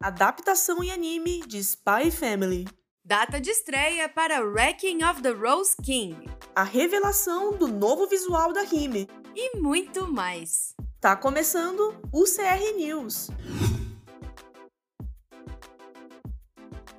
Adaptação em anime de Spy Family. Data de estreia para Wrecking of the Rose King. A revelação do novo visual da Hime. E muito mais. Tá começando o CR News.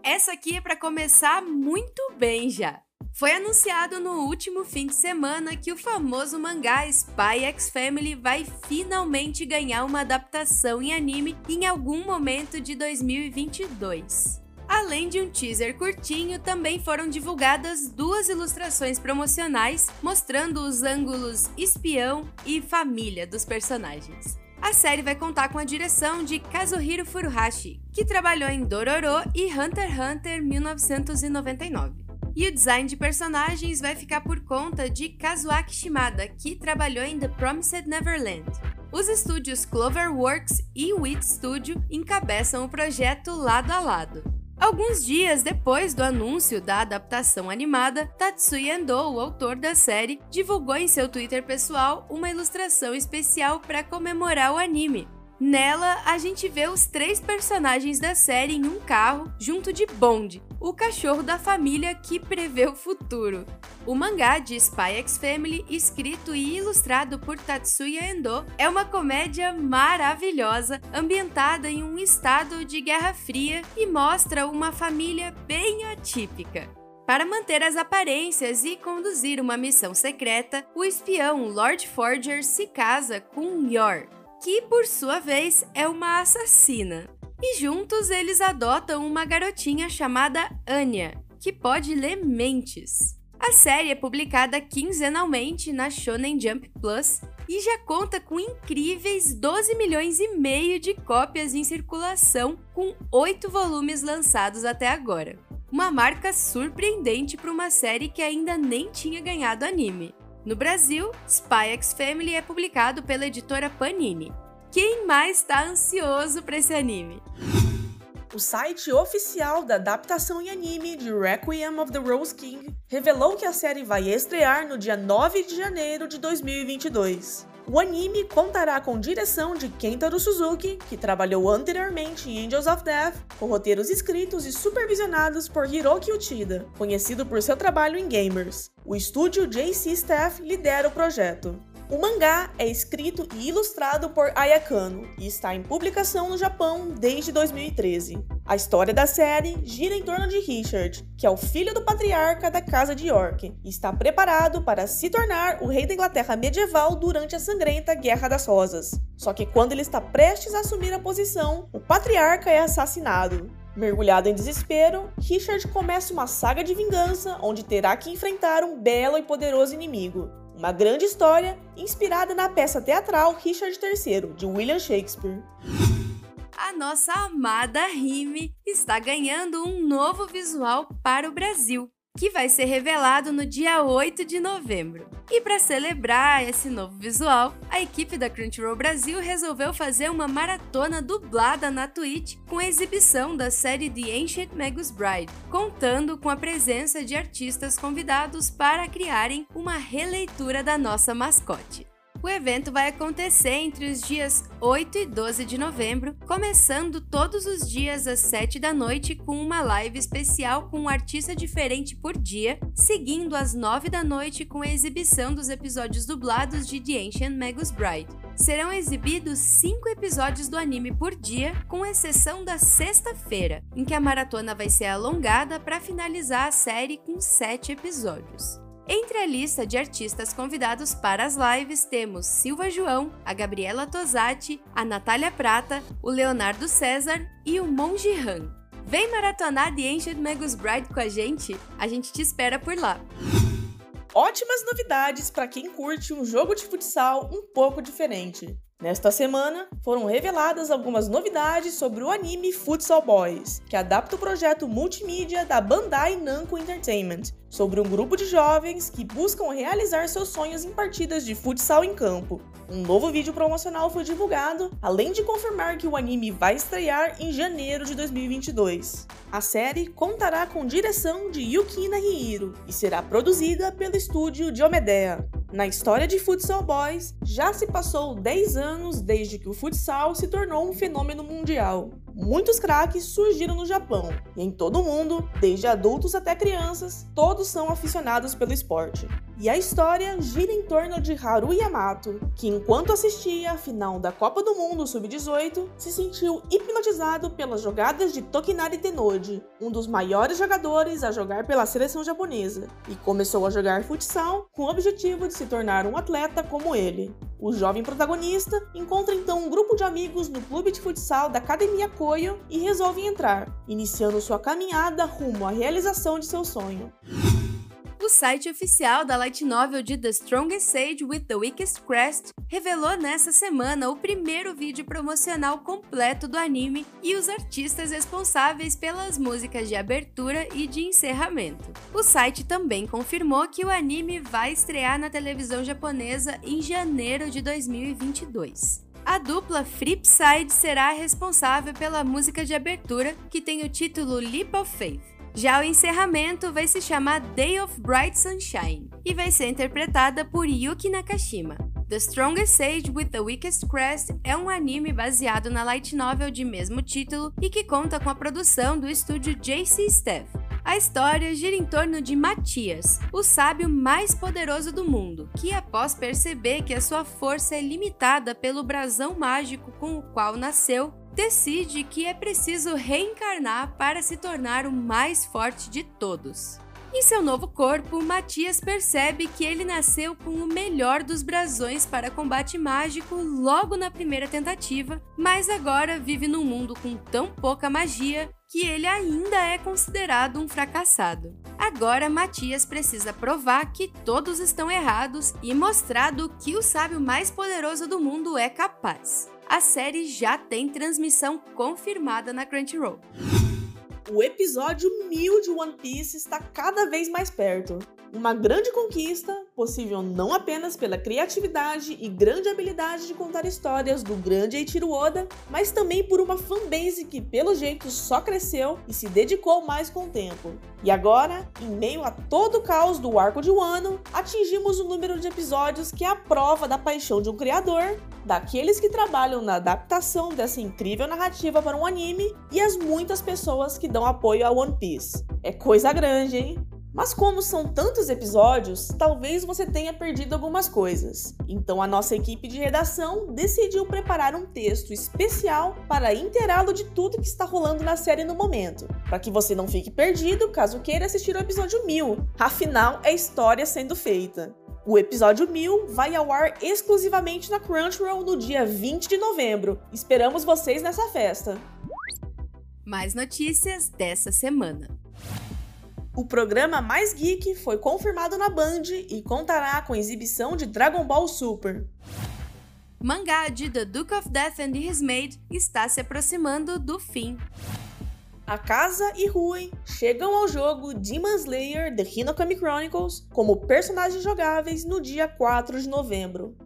Essa aqui é para começar muito bem já. Foi anunciado no último fim de semana que o famoso mangá Spy X Family vai finalmente ganhar uma adaptação em anime em algum momento de 2022. Além de um teaser curtinho, também foram divulgadas duas ilustrações promocionais mostrando os ângulos espião e família dos personagens. A série vai contar com a direção de Kazuhiro Furuhashi, que trabalhou em Dororo e Hunter x Hunter 1999. E o design de personagens vai ficar por conta de Kazuaki Shimada, que trabalhou em The Promised Neverland. Os estúdios Cloverworks e Wit Studio encabeçam o projeto lado a lado. Alguns dias depois do anúncio da adaptação animada, Tatsuya Endo, o autor da série, divulgou em seu Twitter pessoal uma ilustração especial para comemorar o anime, Nela, a gente vê os três personagens da série em um carro, junto de Bond, o cachorro da família que prevê o futuro. O mangá de Spy X Family, escrito e ilustrado por Tatsuya Endo, é uma comédia maravilhosa, ambientada em um estado de Guerra Fria e mostra uma família bem atípica. Para manter as aparências e conduzir uma missão secreta, o espião Lord Forger se casa com Yor, que por sua vez é uma assassina. E juntos eles adotam uma garotinha chamada Anya, que pode ler mentes. A série é publicada quinzenalmente na Shonen Jump Plus e já conta com incríveis 12 milhões e meio de cópias em circulação, com oito volumes lançados até agora. Uma marca surpreendente para uma série que ainda nem tinha ganhado anime. No Brasil, Spy X Family é publicado pela editora Panini. Quem mais está ansioso para esse anime? O site oficial da adaptação em anime de Requiem of the Rose King revelou que a série vai estrear no dia 9 de janeiro de 2022. O anime contará com direção de Kentaro Suzuki, que trabalhou anteriormente em Angels of Death, com roteiros escritos e supervisionados por Hiroki Uchida, conhecido por seu trabalho em Gamers. O estúdio JC Staff lidera o projeto. O mangá é escrito e ilustrado por Ayakano e está em publicação no Japão desde 2013. A história da série gira em torno de Richard, que é o filho do patriarca da Casa de York e está preparado para se tornar o rei da Inglaterra medieval durante a sangrenta Guerra das Rosas. Só que quando ele está prestes a assumir a posição, o patriarca é assassinado. Mergulhado em desespero, Richard começa uma saga de vingança onde terá que enfrentar um belo e poderoso inimigo. Uma grande história inspirada na peça teatral Richard III, de William Shakespeare. A nossa amada Rime está ganhando um novo visual para o Brasil que vai ser revelado no dia 8 de novembro. E para celebrar esse novo visual, a equipe da Crunchyroll Brasil resolveu fazer uma maratona dublada na Twitch com a exibição da série The Ancient Magus Bride, contando com a presença de artistas convidados para criarem uma releitura da nossa mascote. O evento vai acontecer entre os dias 8 e 12 de novembro, começando todos os dias às 7 da noite com uma live especial com um artista diferente por dia, seguindo às 9 da noite com a exibição dos episódios dublados de The Ancient Magus Bride. Serão exibidos 5 episódios do anime por dia, com exceção da sexta-feira, em que a maratona vai ser alongada para finalizar a série com 7 episódios. Entre a lista de artistas convidados para as lives temos Silva João, a Gabriela Tosati, a Natália Prata, o Leonardo César e o Monji Han. Vem maratonar The Ancient Magus Bride com a gente? A gente te espera por lá. Ótimas novidades para quem curte um jogo de futsal um pouco diferente. Nesta semana, foram reveladas algumas novidades sobre o anime Futsal Boys, que adapta o projeto multimídia da Bandai Namco Entertainment, sobre um grupo de jovens que buscam realizar seus sonhos em partidas de futsal em campo. Um novo vídeo promocional foi divulgado, além de confirmar que o anime vai estrear em janeiro de 2022. A série contará com direção de Yukina Hiro e será produzida pelo estúdio Diomedea. Na história de Futsal Boys, já se passou 10 anos desde que o futsal se tornou um fenômeno mundial. Muitos craques surgiram no Japão e em todo o mundo, desde adultos até crianças, todos são aficionados pelo esporte. E a história gira em torno de Haru Yamato, que enquanto assistia a final da Copa do Mundo Sub-18, se sentiu hipnotizado pelas jogadas de Tokinari Tennoji, um dos maiores jogadores a jogar pela seleção japonesa, e começou a jogar futsal com o objetivo de se tornar um atleta como ele. O jovem protagonista encontra então um grupo de amigos no clube de futsal da Academia Koyo e resolve entrar, iniciando sua caminhada rumo à realização de seu sonho. O site oficial da light novel de The Strongest Sage with the Weakest Crest revelou nessa semana o primeiro vídeo promocional completo do anime e os artistas responsáveis pelas músicas de abertura e de encerramento. O site também confirmou que o anime vai estrear na televisão japonesa em janeiro de 2022. A dupla Flipside será responsável pela música de abertura, que tem o título Leap of Faith. Já o encerramento vai se chamar Day of Bright Sunshine e vai ser interpretada por Yuki Nakashima. The Strongest Sage with the Weakest Crest é um anime baseado na light novel de mesmo título e que conta com a produção do estúdio JC Staff. A história gira em torno de Matias, o sábio mais poderoso do mundo, que após perceber que a sua força é limitada pelo brasão mágico com o qual nasceu, decide que é preciso reencarnar para se tornar o mais forte de todos. Em seu novo corpo, Matias percebe que ele nasceu com o melhor dos brasões para combate mágico logo na primeira tentativa, mas agora vive num mundo com tão pouca magia que ele ainda é considerado um fracassado. Agora, Matias precisa provar que todos estão errados e mostrar do que o sábio mais poderoso do mundo é capaz a série já tem transmissão confirmada na Crunchyroll. O episódio 1000 de One Piece está cada vez mais perto. Uma grande conquista, possível não apenas pela criatividade e grande habilidade de contar histórias do grande Eiichiro Oda, mas também por uma fanbase que, pelo jeito, só cresceu e se dedicou mais com o tempo. E agora, em meio a todo o caos do arco de Wano, atingimos o número de episódios que é a prova da paixão de um criador, daqueles que trabalham na adaptação dessa incrível narrativa para um anime e as muitas pessoas que dão apoio a One Piece. É coisa grande, hein? Mas como são tantos episódios, talvez você tenha perdido algumas coisas. Então a nossa equipe de redação decidiu preparar um texto especial para inteirá-lo de tudo que está rolando na série no momento, para que você não fique perdido caso queira assistir o episódio 1000. Afinal, é história sendo feita. O episódio 1000 vai ao ar exclusivamente na Crunchyroll no dia 20 de novembro. Esperamos vocês nessa festa. Mais notícias dessa semana. O programa mais geek foi confirmado na Band e contará com exibição de Dragon Ball Super. Mangá de The Duke of Death and His Maid está se aproximando do fim. A Casa e Rui chegam ao jogo Demon Slayer The Hinokami Chronicles como personagens jogáveis no dia 4 de novembro.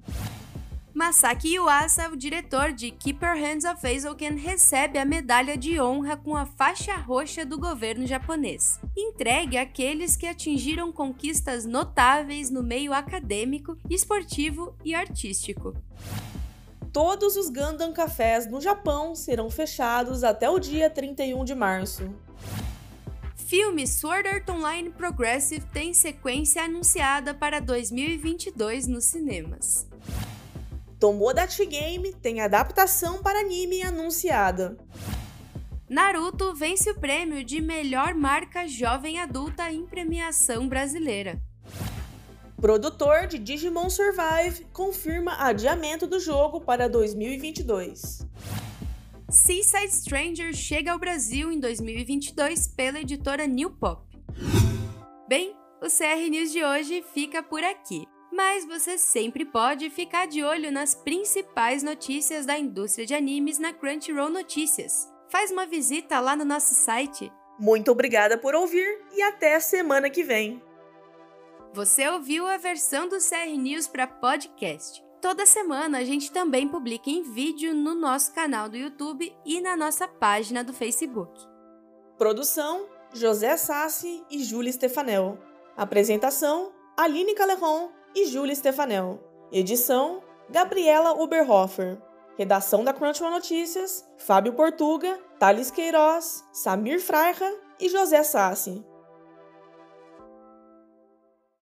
Masaki Yuasa, o diretor de Keep Your Hands Off Eizouken, recebe a medalha de honra com a faixa roxa do governo japonês, entregue àqueles que atingiram conquistas notáveis no meio acadêmico, esportivo e artístico. Todos os Gundam Cafés no Japão serão fechados até o dia 31 de março. Filme Sword Art Online Progressive tem sequência anunciada para 2022 nos cinemas. Tomodachi Game tem adaptação para anime anunciada. Naruto vence o prêmio de melhor marca jovem adulta em premiação brasileira. Produtor de Digimon Survive confirma adiamento do jogo para 2022. Seaside Stranger chega ao Brasil em 2022 pela editora New Pop. Bem, o CR News de hoje fica por aqui mas você sempre pode ficar de olho nas principais notícias da indústria de animes na Crunchyroll Notícias. Faz uma visita lá no nosso site. Muito obrigada por ouvir e até a semana que vem. Você ouviu a versão do CR News para podcast. Toda semana a gente também publica em vídeo no nosso canal do YouTube e na nossa página do Facebook. Produção: José Sassi e Júlia Stefanel. Apresentação: Aline Caleron e Júlia Stefanel. Edição: Gabriela Oberhofer. Redação da Crunchyroll Notícias, Fábio Portuga, Thales Queiroz, Samir Freira e José Sassi.